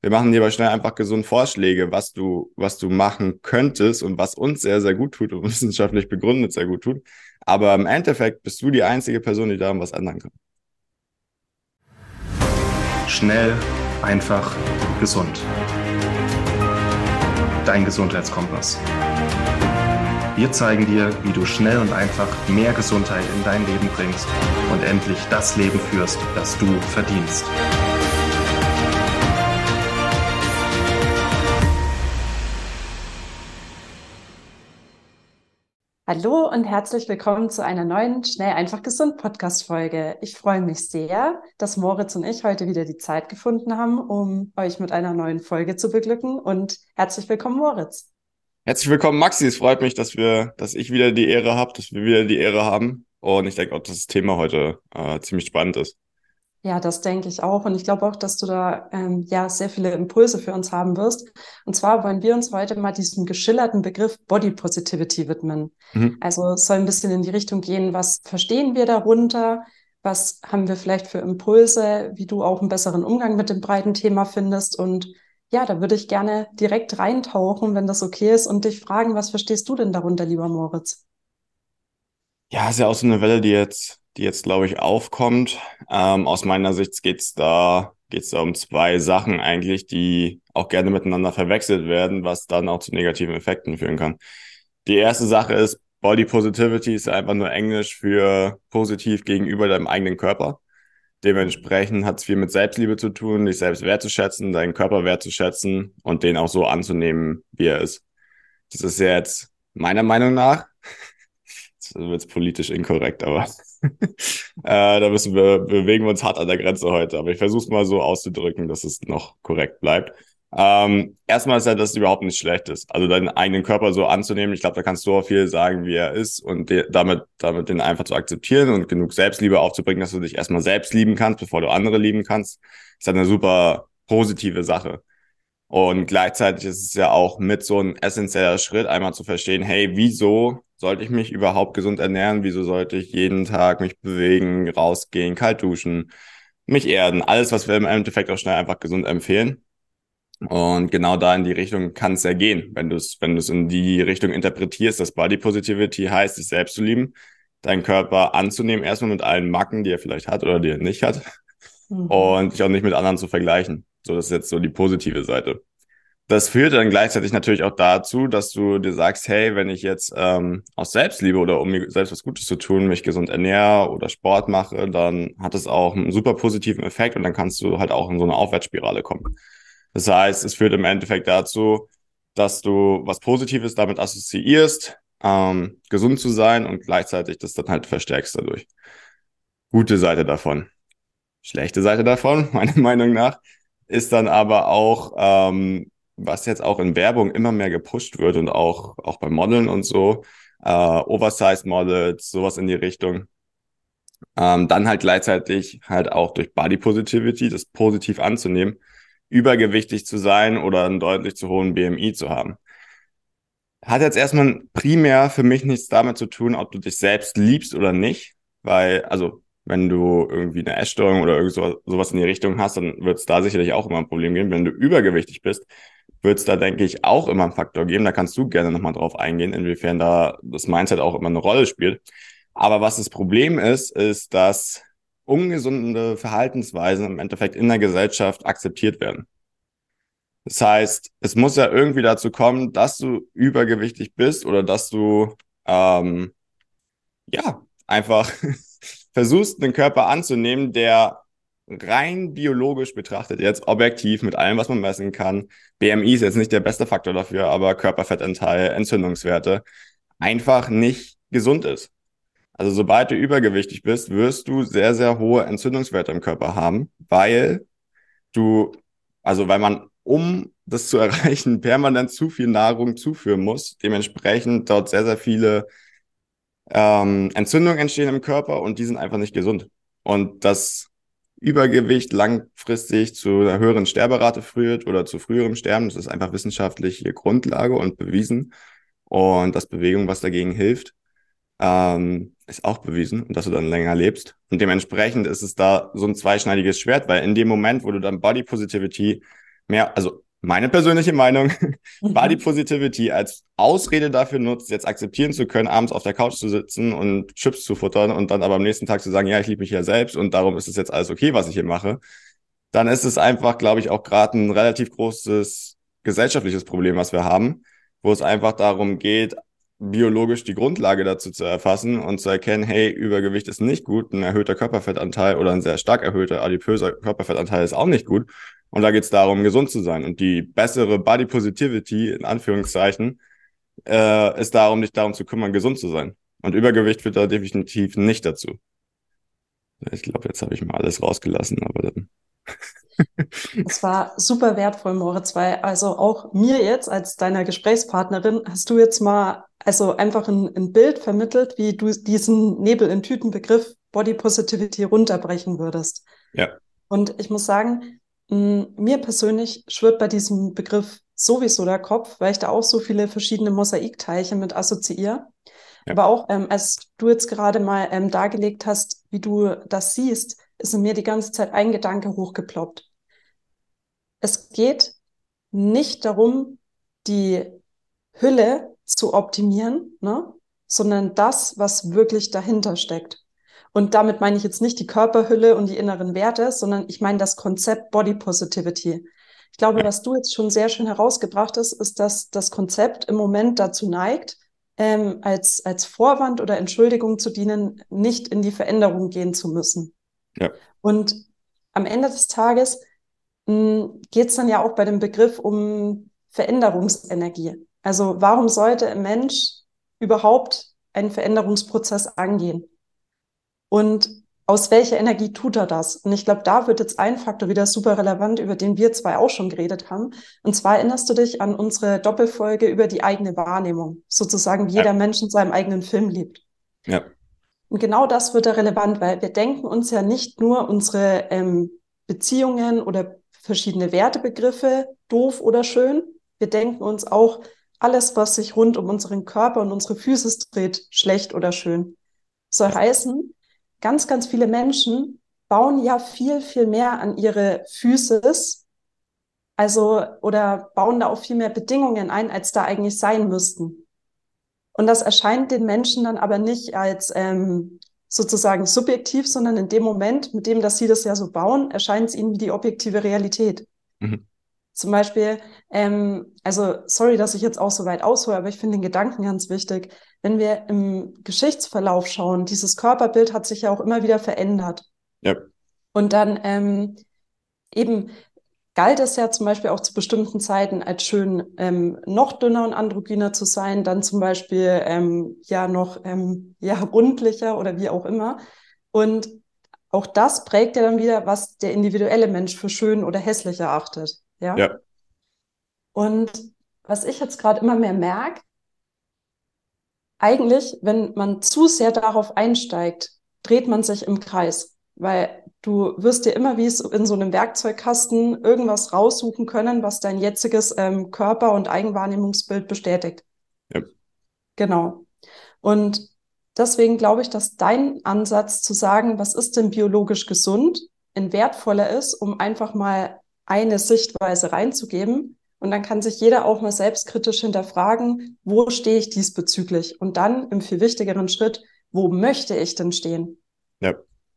Wir machen dir aber schnell einfach gesund Vorschläge, was du, was du machen könntest und was uns sehr, sehr gut tut und wissenschaftlich begründet sehr gut tut. Aber im Endeffekt bist du die einzige Person, die daran was ändern kann. Schnell, einfach, gesund. Dein Gesundheitskompass. Wir zeigen dir, wie du schnell und einfach mehr Gesundheit in dein Leben bringst und endlich das Leben führst, das du verdienst. Hallo und herzlich willkommen zu einer neuen Schnell einfach gesund Podcast Folge. Ich freue mich sehr, dass Moritz und ich heute wieder die Zeit gefunden haben, um euch mit einer neuen Folge zu beglücken und herzlich willkommen Moritz. Herzlich willkommen Maxi, es freut mich, dass wir dass ich wieder die Ehre habe, dass wir wieder die Ehre haben und ich denke auch, dass das Thema heute äh, ziemlich spannend ist. Ja, das denke ich auch. Und ich glaube auch, dass du da ähm, ja sehr viele Impulse für uns haben wirst. Und zwar wollen wir uns heute mal diesem geschillerten Begriff Body Positivity widmen. Mhm. Also es soll ein bisschen in die Richtung gehen, was verstehen wir darunter? Was haben wir vielleicht für Impulse, wie du auch einen besseren Umgang mit dem breiten Thema findest? Und ja, da würde ich gerne direkt reintauchen, wenn das okay ist, und dich fragen, was verstehst du denn darunter, lieber Moritz? Ja, ist ja auch so eine Welle, die jetzt die jetzt, glaube ich, aufkommt. Ähm, aus meiner Sicht geht's da, geht's da um zwei Sachen eigentlich, die auch gerne miteinander verwechselt werden, was dann auch zu negativen Effekten führen kann. Die erste Sache ist, Body Positivity ist einfach nur Englisch für positiv gegenüber deinem eigenen Körper. Dementsprechend hat es viel mit Selbstliebe zu tun, dich selbst wertzuschätzen, deinen Körper wertzuschätzen und den auch so anzunehmen, wie er ist. Das ist jetzt meiner Meinung nach, jetzt wird politisch inkorrekt, aber äh, da müssen wir, bewegen wir uns hart an der Grenze heute. Aber ich versuche es mal so auszudrücken, dass es noch korrekt bleibt. Ähm, erstmal ist ja, dass es überhaupt nicht schlecht ist. Also deinen eigenen Körper so anzunehmen. Ich glaube, da kannst du auch viel sagen, wie er ist und damit, damit den einfach zu akzeptieren und genug Selbstliebe aufzubringen, dass du dich erstmal selbst lieben kannst, bevor du andere lieben kannst. Ist halt eine super positive Sache. Und gleichzeitig ist es ja auch mit so ein essentieller Schritt, einmal zu verstehen, hey, wieso sollte ich mich überhaupt gesund ernähren? Wieso sollte ich jeden Tag mich bewegen, rausgehen, kalt duschen, mich erden? Alles, was wir im Endeffekt auch schnell einfach gesund empfehlen. Und genau da in die Richtung kann es ja gehen, wenn du es, wenn du es in die Richtung interpretierst, dass Body Positivity heißt, sich selbst zu lieben, deinen Körper anzunehmen, erstmal mit allen Macken, die er vielleicht hat oder die er nicht hat, mhm. und dich auch nicht mit anderen zu vergleichen. So, das ist jetzt so die positive Seite das führt dann gleichzeitig natürlich auch dazu, dass du dir sagst, hey, wenn ich jetzt ähm, aus Selbstliebe oder um mir selbst was Gutes zu tun, mich gesund ernähre oder Sport mache, dann hat es auch einen super positiven Effekt und dann kannst du halt auch in so eine Aufwärtsspirale kommen. Das heißt, es führt im Endeffekt dazu, dass du was Positives damit assoziierst, ähm, gesund zu sein und gleichzeitig das dann halt verstärkst dadurch. Gute Seite davon. Schlechte Seite davon, meiner Meinung nach, ist dann aber auch, ähm, was jetzt auch in Werbung immer mehr gepusht wird und auch, auch bei Modeln und so, äh, Oversized Models, sowas in die Richtung. Ähm, dann halt gleichzeitig halt auch durch Body Positivity, das positiv anzunehmen, übergewichtig zu sein oder einen deutlich zu hohen BMI zu haben. Hat jetzt erstmal primär für mich nichts damit zu tun, ob du dich selbst liebst oder nicht, weil, also wenn du irgendwie eine Essstörung oder irgend sowas in die Richtung hast, dann wird es da sicherlich auch immer ein Problem geben. Wenn du übergewichtig bist, wird es da, denke ich, auch immer einen Faktor geben. Da kannst du gerne nochmal drauf eingehen, inwiefern da das Mindset auch immer eine Rolle spielt. Aber was das Problem ist, ist, dass ungesunde Verhaltensweisen im Endeffekt in der Gesellschaft akzeptiert werden. Das heißt, es muss ja irgendwie dazu kommen, dass du übergewichtig bist oder dass du ähm, ja einfach versuchst, einen Körper anzunehmen, der rein biologisch betrachtet, jetzt objektiv mit allem, was man messen kann, BMI ist jetzt nicht der beste Faktor dafür, aber Körperfettanteil, Entzündungswerte, einfach nicht gesund ist. Also sobald du übergewichtig bist, wirst du sehr, sehr hohe Entzündungswerte im Körper haben, weil du, also weil man, um das zu erreichen, permanent zu viel Nahrung zuführen muss, dementsprechend dort sehr, sehr viele ähm, Entzündungen entstehen im Körper und die sind einfach nicht gesund. Und das Übergewicht langfristig zu einer höheren Sterberate führt oder zu früherem Sterben. Das ist einfach wissenschaftliche Grundlage und bewiesen. Und dass Bewegung, was dagegen hilft, ähm, ist auch bewiesen und dass du dann länger lebst. Und dementsprechend ist es da so ein zweischneidiges Schwert, weil in dem Moment, wo du dann Body Positivity mehr, also meine persönliche Meinung, mhm. Body Positivity als Ausrede dafür nutzt, jetzt akzeptieren zu können, abends auf der Couch zu sitzen und Chips zu futtern und dann aber am nächsten Tag zu sagen, ja, ich liebe mich ja selbst und darum ist es jetzt alles okay, was ich hier mache, dann ist es einfach, glaube ich, auch gerade ein relativ großes gesellschaftliches Problem, was wir haben, wo es einfach darum geht, biologisch die Grundlage dazu zu erfassen und zu erkennen, hey, Übergewicht ist nicht gut, ein erhöhter Körperfettanteil oder ein sehr stark erhöhter adipöser Körperfettanteil ist auch nicht gut. Und da geht es darum, gesund zu sein. Und die bessere Body Positivity, in Anführungszeichen, äh, ist darum, dich darum zu kümmern, gesund zu sein. Und Übergewicht führt da definitiv nicht dazu. Ich glaube, jetzt habe ich mal alles rausgelassen, aber dann. Es war super wertvoll, Moritz, weil also auch mir jetzt als deiner Gesprächspartnerin hast du jetzt mal also einfach ein, ein Bild vermittelt, wie du diesen Nebel in Tütenbegriff Body Positivity runterbrechen würdest. Ja. Und ich muss sagen, mir persönlich schwirrt bei diesem Begriff sowieso der Kopf, weil ich da auch so viele verschiedene Mosaikteilche mit assoziiere. Ja. Aber auch, ähm, als du jetzt gerade mal ähm, dargelegt hast, wie du das siehst, ist in mir die ganze Zeit ein Gedanke hochgeploppt. Es geht nicht darum, die Hülle zu optimieren, ne? sondern das, was wirklich dahinter steckt. Und damit meine ich jetzt nicht die Körperhülle und die inneren Werte, sondern ich meine das Konzept Body Positivity. Ich glaube, was du jetzt schon sehr schön herausgebracht hast, ist, dass das Konzept im Moment dazu neigt, ähm, als, als Vorwand oder Entschuldigung zu dienen, nicht in die Veränderung gehen zu müssen. Ja. Und am Ende des Tages hm, geht es dann ja auch bei dem Begriff um Veränderungsenergie. Also warum sollte ein Mensch überhaupt einen Veränderungsprozess angehen? Und aus welcher Energie tut er das? Und ich glaube, da wird jetzt ein Faktor wieder super relevant, über den wir zwei auch schon geredet haben. Und zwar erinnerst du dich an unsere Doppelfolge über die eigene Wahrnehmung, sozusagen wie jeder Mensch in seinem eigenen Film lebt. Ja. Und genau das wird da relevant, weil wir denken uns ja nicht nur unsere ähm, Beziehungen oder verschiedene Wertebegriffe doof oder schön. Wir denken uns auch alles, was sich rund um unseren Körper und unsere Füße dreht, schlecht oder schön. Soll heißen, ganz, ganz viele Menschen bauen ja viel, viel mehr an ihre Füße, also oder bauen da auch viel mehr Bedingungen ein, als da eigentlich sein müssten. Und das erscheint den Menschen dann aber nicht als ähm, sozusagen subjektiv, sondern in dem Moment, mit dem, dass sie das ja so bauen, erscheint es ihnen wie die objektive Realität. Mhm. Zum Beispiel, ähm, also sorry, dass ich jetzt auch so weit aushole, aber ich finde den Gedanken ganz wichtig. Wenn wir im Geschichtsverlauf schauen, dieses Körperbild hat sich ja auch immer wieder verändert. Ja. Und dann ähm, eben galt es ja zum Beispiel auch zu bestimmten Zeiten als schön ähm, noch dünner und androgyner zu sein, dann zum Beispiel ähm, ja noch ähm, ja rundlicher oder wie auch immer. Und auch das prägt ja dann wieder, was der individuelle Mensch für schön oder hässlich erachtet. Ja. ja. Und was ich jetzt gerade immer mehr merke, eigentlich, wenn man zu sehr darauf einsteigt, dreht man sich im Kreis, weil du wirst dir immer wie in so einem Werkzeugkasten irgendwas raussuchen können, was dein jetziges ähm, Körper- und Eigenwahrnehmungsbild bestätigt. Ja. Genau. Und deswegen glaube ich, dass dein Ansatz zu sagen, was ist denn biologisch gesund, ein wertvoller ist, um einfach mal eine Sichtweise reinzugeben. Und dann kann sich jeder auch mal selbstkritisch hinterfragen, wo stehe ich diesbezüglich? Und dann im viel wichtigeren Schritt, wo möchte ich denn stehen? Ja.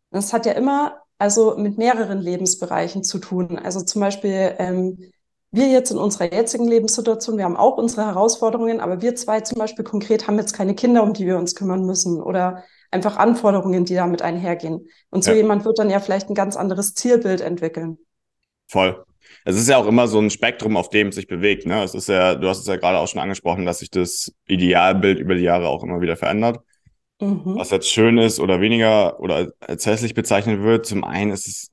Das hat ja immer also mit mehreren Lebensbereichen zu tun. Also zum Beispiel ähm, wir jetzt in unserer jetzigen Lebenssituation, wir haben auch unsere Herausforderungen, aber wir zwei zum Beispiel konkret haben jetzt keine Kinder, um die wir uns kümmern müssen oder einfach Anforderungen, die damit einhergehen. Und so ja. jemand wird dann ja vielleicht ein ganz anderes Zielbild entwickeln. Voll. Es ist ja auch immer so ein Spektrum, auf dem es sich bewegt. Ne? Es ist ja, du hast es ja gerade auch schon angesprochen, dass sich das Idealbild über die Jahre auch immer wieder verändert. Mhm. Was jetzt schön ist oder weniger oder als hässlich bezeichnet wird. Zum einen ist es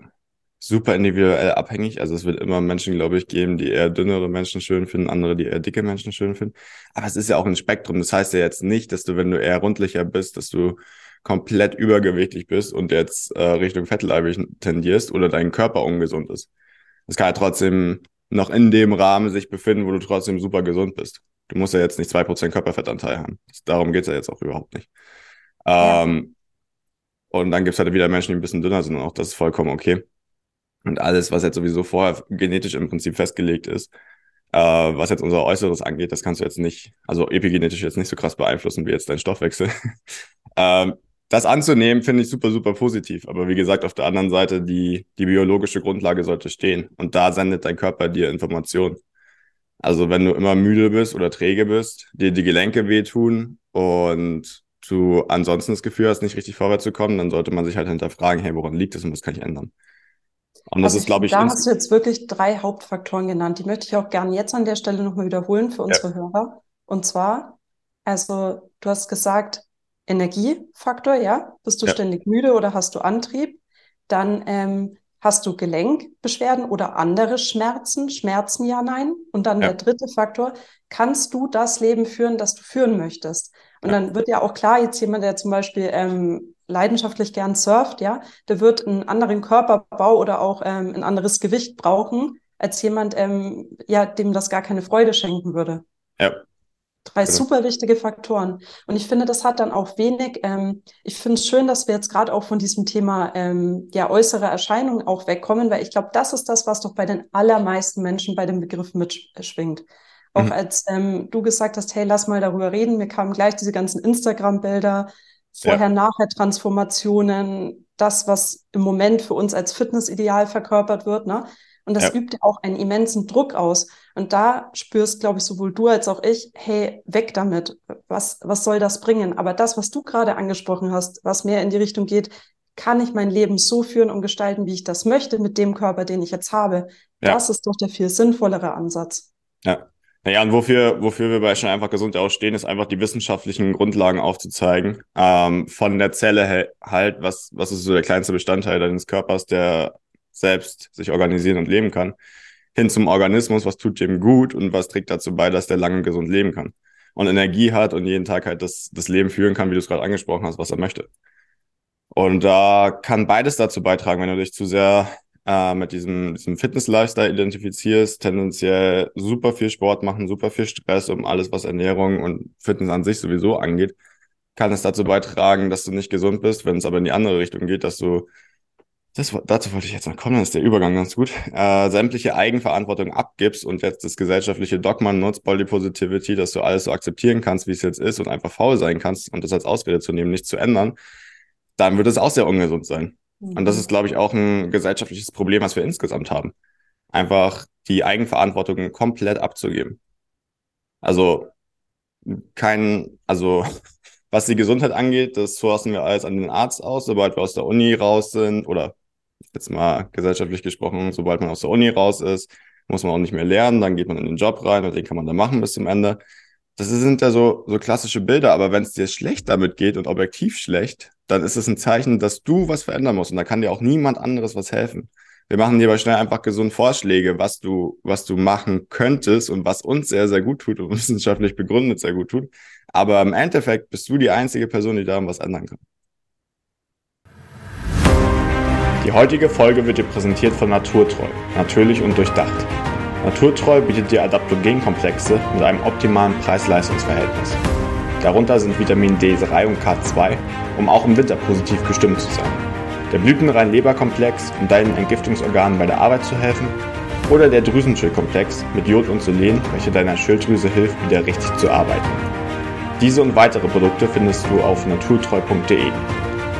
super individuell abhängig. Also es wird immer Menschen, glaube ich, geben, die eher dünnere Menschen schön finden, andere, die eher dicke Menschen schön finden. Aber es ist ja auch ein Spektrum. Das heißt ja jetzt nicht, dass du, wenn du eher rundlicher bist, dass du komplett übergewichtig bist und jetzt äh, Richtung fettleibig tendierst oder dein Körper ungesund ist es kann ja trotzdem noch in dem Rahmen sich befinden, wo du trotzdem super gesund bist. Du musst ja jetzt nicht zwei Prozent Körperfettanteil haben. Darum geht's ja jetzt auch überhaupt nicht. Ja. Ähm, und dann gibt's halt wieder Menschen, die ein bisschen dünner sind und auch das ist vollkommen okay. Und alles, was jetzt sowieso vorher genetisch im Prinzip festgelegt ist, äh, was jetzt unser Äußeres angeht, das kannst du jetzt nicht, also epigenetisch jetzt nicht so krass beeinflussen wie jetzt dein Stoffwechsel. ähm, das anzunehmen, finde ich super, super positiv. Aber wie gesagt, auf der anderen Seite, die, die biologische Grundlage sollte stehen. Und da sendet dein Körper dir Informationen. Also wenn du immer müde bist oder träge bist, dir die Gelenke wehtun und du ansonsten das Gefühl hast, nicht richtig vorwärts zu kommen, dann sollte man sich halt hinterfragen, hey, woran liegt es und was kann ich ändern? Und das also ist, glaube ich. Da hast du jetzt wirklich drei Hauptfaktoren genannt. Die möchte ich auch gerne jetzt an der Stelle nochmal wiederholen für unsere ja. Hörer. Und zwar, also du hast gesagt, Energiefaktor, ja. Bist du ja. ständig müde oder hast du Antrieb? Dann ähm, hast du Gelenkbeschwerden oder andere Schmerzen? Schmerzen ja, nein. Und dann ja. der dritte Faktor, kannst du das Leben führen, das du führen möchtest? Und ja. dann wird ja auch klar, jetzt jemand, der zum Beispiel ähm, leidenschaftlich gern surft, ja, der wird einen anderen Körperbau oder auch ähm, ein anderes Gewicht brauchen, als jemand, ähm, ja, dem das gar keine Freude schenken würde. Ja. Drei genau. super wichtige Faktoren. Und ich finde, das hat dann auch wenig, ähm, ich finde es schön, dass wir jetzt gerade auch von diesem Thema ähm, ja, äußere Erscheinungen auch wegkommen, weil ich glaube, das ist das, was doch bei den allermeisten Menschen bei dem Begriff mitschwingt. Auch mhm. als ähm, du gesagt hast, hey, lass mal darüber reden, mir kamen gleich diese ganzen Instagram-Bilder, Vorher-Nachher-Transformationen, das, was im Moment für uns als Fitnessideal verkörpert wird. Ne? Und das ja. übt ja auch einen immensen Druck aus. Und da spürst, glaube ich, sowohl du als auch ich, hey, weg damit. Was, was soll das bringen? Aber das, was du gerade angesprochen hast, was mehr in die Richtung geht, kann ich mein Leben so führen und gestalten, wie ich das möchte, mit dem Körper, den ich jetzt habe? Ja. Das ist doch der viel sinnvollere Ansatz. Ja, naja, und wofür, wofür wir bei Schnell einfach gesund ausstehen, ist einfach die wissenschaftlichen Grundlagen aufzuzeigen. Ähm, von der Zelle halt, was, was ist so der kleinste Bestandteil deines Körpers, der selbst sich organisieren und leben kann, hin zum Organismus, was tut dem gut und was trägt dazu bei, dass der lange gesund leben kann. Und Energie hat und jeden Tag halt das, das Leben führen kann, wie du es gerade angesprochen hast, was er möchte. Und da kann beides dazu beitragen, wenn du dich zu sehr äh, mit diesem, diesem Fitness-Lifestyle identifizierst, tendenziell super viel Sport machen, super viel Stress um alles, was Ernährung und Fitness an sich sowieso angeht, kann es dazu beitragen, dass du nicht gesund bist, wenn es aber in die andere Richtung geht, dass du das, dazu wollte ich jetzt noch kommen, dann ist der Übergang ganz gut, äh, sämtliche Eigenverantwortung abgibst und jetzt das gesellschaftliche Dogma nutzt, Body Positivity, dass du alles so akzeptieren kannst, wie es jetzt ist und einfach faul sein kannst und das als Ausrede zu nehmen, nicht zu ändern, dann wird es auch sehr ungesund sein. Und das ist, glaube ich, auch ein gesellschaftliches Problem, was wir insgesamt haben. Einfach die Eigenverantwortung komplett abzugeben. Also kein, also was die Gesundheit angeht, das sourcen wir alles an den Arzt aus, sobald wir aus der Uni raus sind oder jetzt mal gesellschaftlich gesprochen, sobald man aus der Uni raus ist, muss man auch nicht mehr lernen, dann geht man in den Job rein und den kann man dann machen bis zum Ende. Das sind ja so, so klassische Bilder, aber wenn es dir schlecht damit geht und objektiv schlecht, dann ist es ein Zeichen, dass du was verändern musst und da kann dir auch niemand anderes was helfen. Wir machen dir aber schnell einfach gesund Vorschläge, was du, was du machen könntest und was uns sehr, sehr gut tut und wissenschaftlich begründet sehr gut tut. Aber im Endeffekt bist du die einzige Person, die daran was ändern kann. Die heutige Folge wird dir präsentiert von Naturtreu, natürlich und durchdacht. Naturtreu bietet dir Adaptogenkomplexe mit einem optimalen Preis-Leistungs-Verhältnis. Darunter sind Vitamin D3 und K2, um auch im Winter positiv gestimmt zu sein. Der blütenrein Leberkomplex, um deinen Entgiftungsorganen bei der Arbeit zu helfen. Oder der Drüsenschildkomplex mit Jod und Selen, welcher deiner Schilddrüse hilft, wieder richtig zu arbeiten. Diese und weitere Produkte findest du auf naturtreu.de.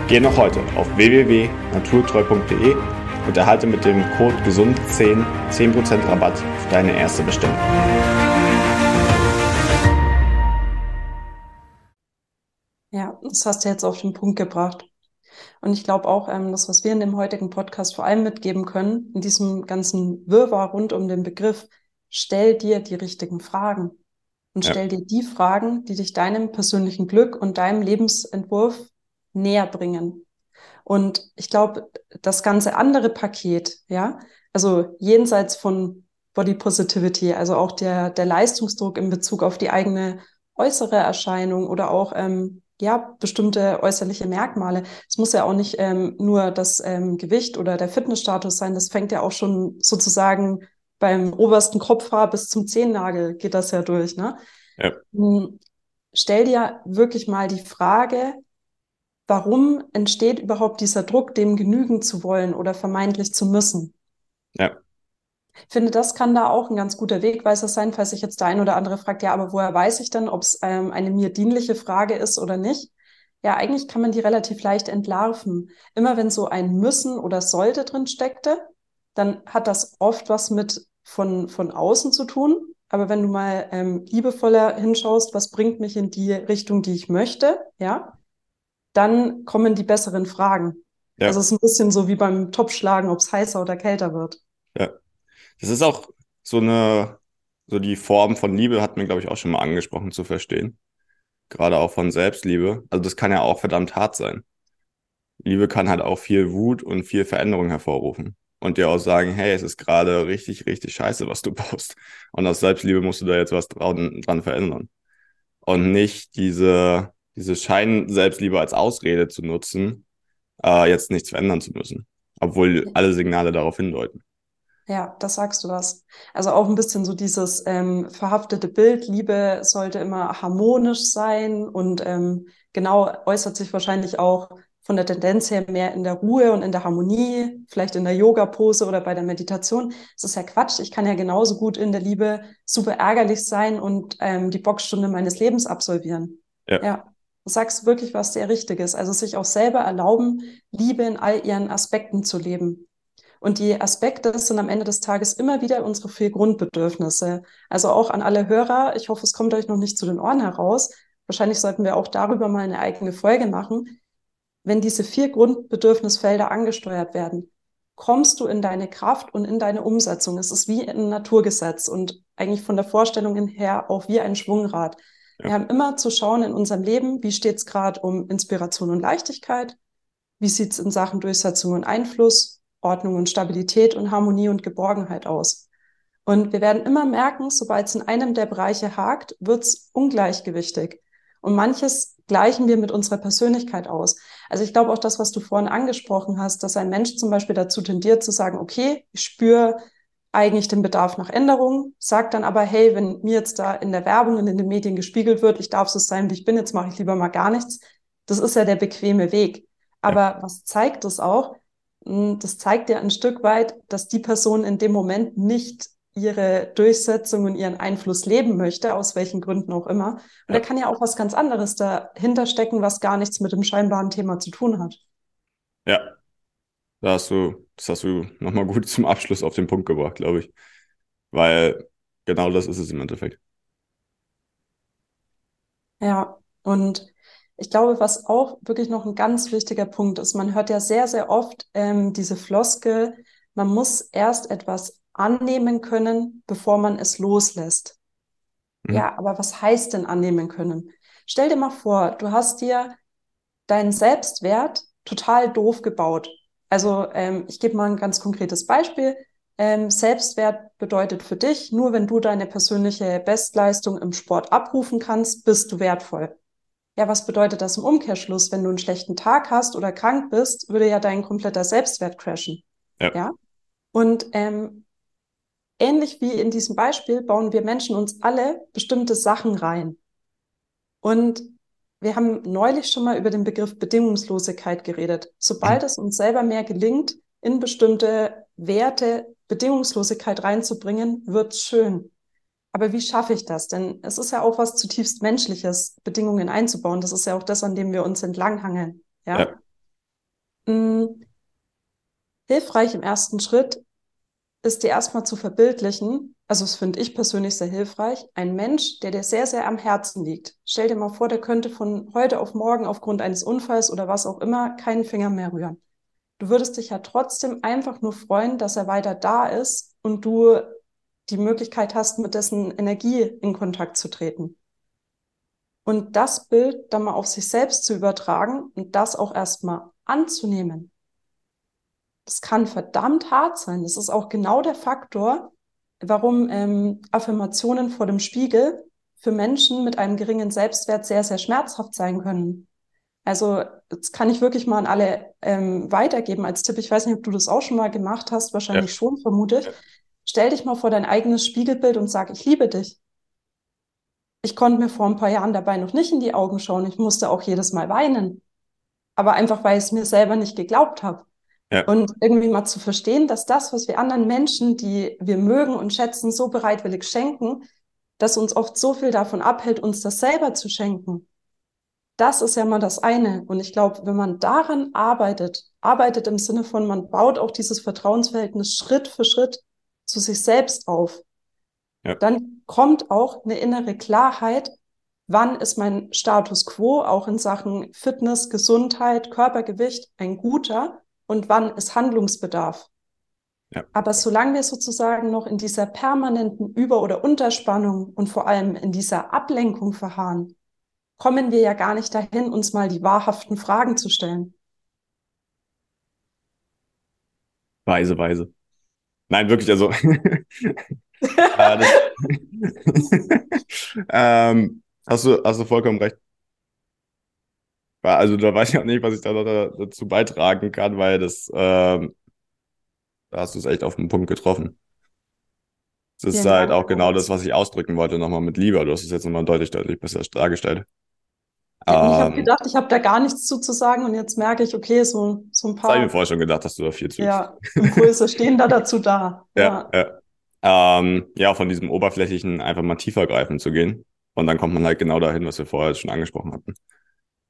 Geh noch heute auf www.naturtreu.de und erhalte mit dem Code GESUND10 10% Rabatt auf deine erste Bestellung. Ja, das hast du jetzt auf den Punkt gebracht. Und ich glaube auch, ähm, das, was wir in dem heutigen Podcast vor allem mitgeben können, in diesem ganzen Wirrwarr rund um den Begriff, stell dir die richtigen Fragen. Und ja. stell dir die Fragen, die dich deinem persönlichen Glück und deinem Lebensentwurf näher bringen. Und ich glaube, das ganze andere Paket, ja, also jenseits von Body Positivity, also auch der, der Leistungsdruck in Bezug auf die eigene äußere Erscheinung oder auch ähm, ja bestimmte äußerliche Merkmale. Es muss ja auch nicht ähm, nur das ähm, Gewicht oder der Fitnessstatus sein. Das fängt ja auch schon sozusagen beim obersten Kopfhaar bis zum Zehennagel geht das ja durch. Ne? Ja. Hm, stell dir wirklich mal die Frage, warum entsteht überhaupt dieser Druck, dem genügen zu wollen oder vermeintlich zu müssen? Ja. Ich finde, das kann da auch ein ganz guter Wegweiser sein, falls sich jetzt der ein oder andere fragt, ja, aber woher weiß ich denn, ob es ähm, eine mir dienliche Frage ist oder nicht? Ja, eigentlich kann man die relativ leicht entlarven. Immer wenn so ein müssen oder sollte drin steckte, dann hat das oft was mit von, von außen zu tun. Aber wenn du mal ähm, liebevoller hinschaust, was bringt mich in die Richtung, die ich möchte, ja, dann kommen die besseren Fragen. Ja. Also es ist ein bisschen so wie beim Topschlagen, ob es heißer oder kälter wird. Ja. Das ist auch so eine, so die Form von Liebe hat mir, glaube ich, auch schon mal angesprochen zu verstehen. Gerade auch von Selbstliebe. Also das kann ja auch verdammt hart sein. Liebe kann halt auch viel Wut und viel Veränderung hervorrufen. Und dir auch sagen, hey, es ist gerade richtig, richtig scheiße, was du baust. Und aus Selbstliebe musst du da jetzt was dran, dran verändern. Und nicht diese, diese Schein-Selbstliebe als Ausrede zu nutzen, äh, jetzt nichts verändern zu müssen. Obwohl alle Signale darauf hindeuten. Ja, das sagst du was. Also auch ein bisschen so dieses ähm, verhaftete Bild, Liebe sollte immer harmonisch sein und ähm, genau äußert sich wahrscheinlich auch von der Tendenz her mehr in der Ruhe und in der Harmonie, vielleicht in der Yoga-Pose oder bei der Meditation. Das ist ja Quatsch. Ich kann ja genauso gut in der Liebe super ärgerlich sein und ähm, die Boxstunde meines Lebens absolvieren. Ja. ja. Du sagst wirklich was sehr Richtiges. Also sich auch selber erlauben, Liebe in all ihren Aspekten zu leben. Und die Aspekte sind am Ende des Tages immer wieder unsere vier Grundbedürfnisse. Also auch an alle Hörer, ich hoffe, es kommt euch noch nicht zu den Ohren heraus. Wahrscheinlich sollten wir auch darüber mal eine eigene Folge machen. Wenn diese vier Grundbedürfnisfelder angesteuert werden, kommst du in deine Kraft und in deine Umsetzung. Es ist wie ein Naturgesetz und eigentlich von der Vorstellung her auch wie ein Schwungrad. Ja. Wir haben immer zu schauen in unserem Leben, wie steht es gerade um Inspiration und Leichtigkeit, wie sieht es in Sachen Durchsetzung und Einfluss, Ordnung und Stabilität und Harmonie und Geborgenheit aus. Und wir werden immer merken, sobald es in einem der Bereiche hakt, wird es ungleichgewichtig. Und manches gleichen wir mit unserer Persönlichkeit aus. Also ich glaube auch das, was du vorhin angesprochen hast, dass ein Mensch zum Beispiel dazu tendiert zu sagen, okay, ich spüre eigentlich den Bedarf nach Änderung, sagt dann aber, hey, wenn mir jetzt da in der Werbung und in den Medien gespiegelt wird, ich darf so sein, wie ich bin, jetzt mache ich lieber mal gar nichts. Das ist ja der bequeme Weg. Aber was zeigt es auch? Hm, das zeigt ja ein Stück weit, dass die Person in dem Moment nicht ihre Durchsetzung und ihren Einfluss leben möchte, aus welchen Gründen auch immer. Und ja. da kann ja auch was ganz anderes dahinter stecken, was gar nichts mit dem scheinbaren Thema zu tun hat. Ja, da hast du, das hast du nochmal gut zum Abschluss auf den Punkt gebracht, glaube ich. Weil genau das ist es im Endeffekt. Ja, und ich glaube, was auch wirklich noch ein ganz wichtiger Punkt ist, man hört ja sehr, sehr oft ähm, diese Floskel, man muss erst etwas annehmen können, bevor man es loslässt. Mhm. Ja, aber was heißt denn annehmen können? Stell dir mal vor, du hast dir deinen Selbstwert total doof gebaut. Also ähm, ich gebe mal ein ganz konkretes Beispiel. Ähm, Selbstwert bedeutet für dich, nur wenn du deine persönliche Bestleistung im Sport abrufen kannst, bist du wertvoll. Ja, was bedeutet das im Umkehrschluss? Wenn du einen schlechten Tag hast oder krank bist, würde ja dein kompletter Selbstwert crashen. Ja. ja? Und ähm, ähnlich wie in diesem Beispiel bauen wir Menschen uns alle bestimmte Sachen rein. Und wir haben neulich schon mal über den Begriff Bedingungslosigkeit geredet. Sobald es uns selber mehr gelingt, in bestimmte Werte Bedingungslosigkeit reinzubringen, wird's schön. Aber wie schaffe ich das? Denn es ist ja auch was zutiefst Menschliches, Bedingungen einzubauen. Das ist ja auch das, an dem wir uns entlanghangeln. Ja. ja. Hm. Hilfreich im ersten Schritt ist dir erstmal zu verbildlichen, also das finde ich persönlich sehr hilfreich, ein Mensch, der dir sehr, sehr am Herzen liegt. Stell dir mal vor, der könnte von heute auf morgen aufgrund eines Unfalls oder was auch immer keinen Finger mehr rühren. Du würdest dich ja trotzdem einfach nur freuen, dass er weiter da ist und du die Möglichkeit hast, mit dessen Energie in Kontakt zu treten. Und das Bild dann mal auf sich selbst zu übertragen und das auch erstmal anzunehmen. Das kann verdammt hart sein. Das ist auch genau der Faktor, warum ähm, Affirmationen vor dem Spiegel für Menschen mit einem geringen Selbstwert sehr, sehr schmerzhaft sein können. Also das kann ich wirklich mal an alle ähm, weitergeben als Tipp. Ich weiß nicht, ob du das auch schon mal gemacht hast, wahrscheinlich ja. schon, vermute ich. Stell dich mal vor dein eigenes Spiegelbild und sag, ich liebe dich. Ich konnte mir vor ein paar Jahren dabei noch nicht in die Augen schauen. Ich musste auch jedes Mal weinen. Aber einfach, weil ich es mir selber nicht geglaubt habe. Ja. Und irgendwie mal zu verstehen, dass das, was wir anderen Menschen, die wir mögen und schätzen, so bereitwillig schenken, dass uns oft so viel davon abhält, uns das selber zu schenken. Das ist ja mal das eine. Und ich glaube, wenn man daran arbeitet, arbeitet im Sinne von, man baut auch dieses Vertrauensverhältnis Schritt für Schritt zu sich selbst auf, ja. dann kommt auch eine innere Klarheit, wann ist mein Status quo auch in Sachen Fitness, Gesundheit, Körpergewicht ein guter und wann ist Handlungsbedarf. Ja. Aber solange wir sozusagen noch in dieser permanenten Über- oder Unterspannung und vor allem in dieser Ablenkung verharren, kommen wir ja gar nicht dahin, uns mal die wahrhaften Fragen zu stellen. Weise, weise. Nein, wirklich, also. ähm, hast, du, hast du vollkommen recht. Also da weiß ich auch nicht, was ich da noch dazu beitragen kann, weil das ähm, da hast du es echt auf den Punkt getroffen. Das ist ja, halt auch genau das, was ich ausdrücken wollte, nochmal mit Liebe. Du hast es jetzt nochmal deutlich, deutlich besser dargestellt. Ja, ähm, ich habe gedacht, ich habe da gar nichts zuzusagen und jetzt merke ich, okay, so, so ein paar. Das habe ich mir vorher schon gedacht, dass du da viel zu. Ja, Impulse stehen da dazu da. Ja, ja. Ja. Ähm, ja, von diesem oberflächlichen einfach mal tiefer greifen zu gehen. Und dann kommt man halt genau dahin, was wir vorher schon angesprochen hatten.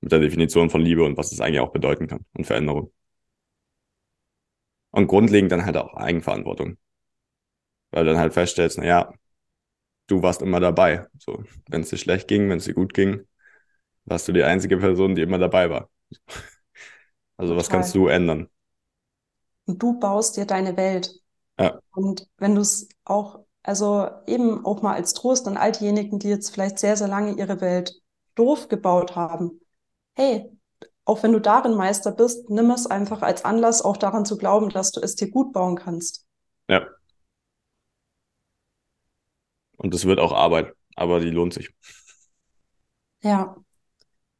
Mit der Definition von Liebe und was es eigentlich auch bedeuten kann und Veränderung. Und grundlegend dann halt auch Eigenverantwortung. Weil du dann halt feststellst, naja, du warst immer dabei. So, wenn es dir schlecht ging, wenn es dir gut ging, warst du die einzige Person, die immer dabei war. Also Total. was kannst du ändern? Und du baust dir deine Welt. Ja. Und wenn du es auch, also eben auch mal als Trost an all diejenigen, die jetzt vielleicht sehr, sehr lange ihre Welt doof gebaut haben. Hey, auch wenn du darin Meister bist, nimm es einfach als Anlass, auch daran zu glauben, dass du es dir gut bauen kannst. Ja. Und es wird auch Arbeit, aber die lohnt sich. Ja.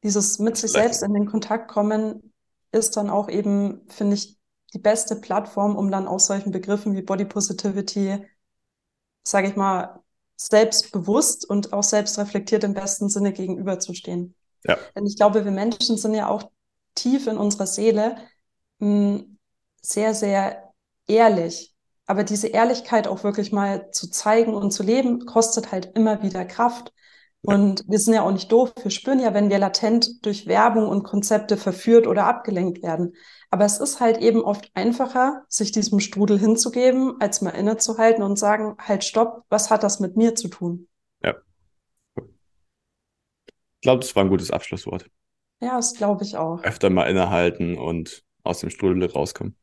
Dieses mit sich selbst in den Kontakt kommen ist dann auch eben, finde ich, die beste Plattform, um dann auch solchen Begriffen wie Body Positivity, sage ich mal, selbstbewusst und auch selbstreflektiert im besten Sinne gegenüberzustehen. Ja. Denn ich glaube, wir Menschen sind ja auch tief in unserer Seele mh, hm, sehr, sehr ehrlich. Aber diese Ehrlichkeit auch wirklich mal zu zeigen und zu leben, kostet halt immer wieder Kraft. Und wir sind ja auch nicht doof. Wir spüren ja, wenn wir latent durch Werbung und Konzepte verführt oder abgelenkt werden. Aber es ist halt eben oft einfacher, sich diesem Strudel hinzugeben, als mal innezuhalten und sagen, halt stopp, was hat das mit mir zu tun? Glaube, das war ein gutes Abschlusswort. Ja, das glaube ich auch. Öfter mal innehalten und aus dem Strudel rauskommen.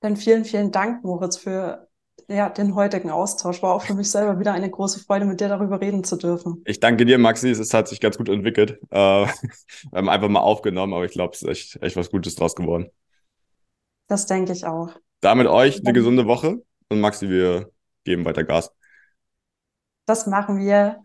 Dann vielen, vielen Dank, Moritz, für ja, den heutigen Austausch. War auch für mich selber wieder eine große Freude, mit dir darüber reden zu dürfen. Ich danke dir, Maxi. Es hat sich ganz gut entwickelt. Äh, wir haben einfach mal aufgenommen, aber ich glaube, es ist echt, echt was Gutes draus geworden. Das denke ich auch. Damit euch eine gesunde Woche und Maxi, wir geben weiter Gas. Das machen wir.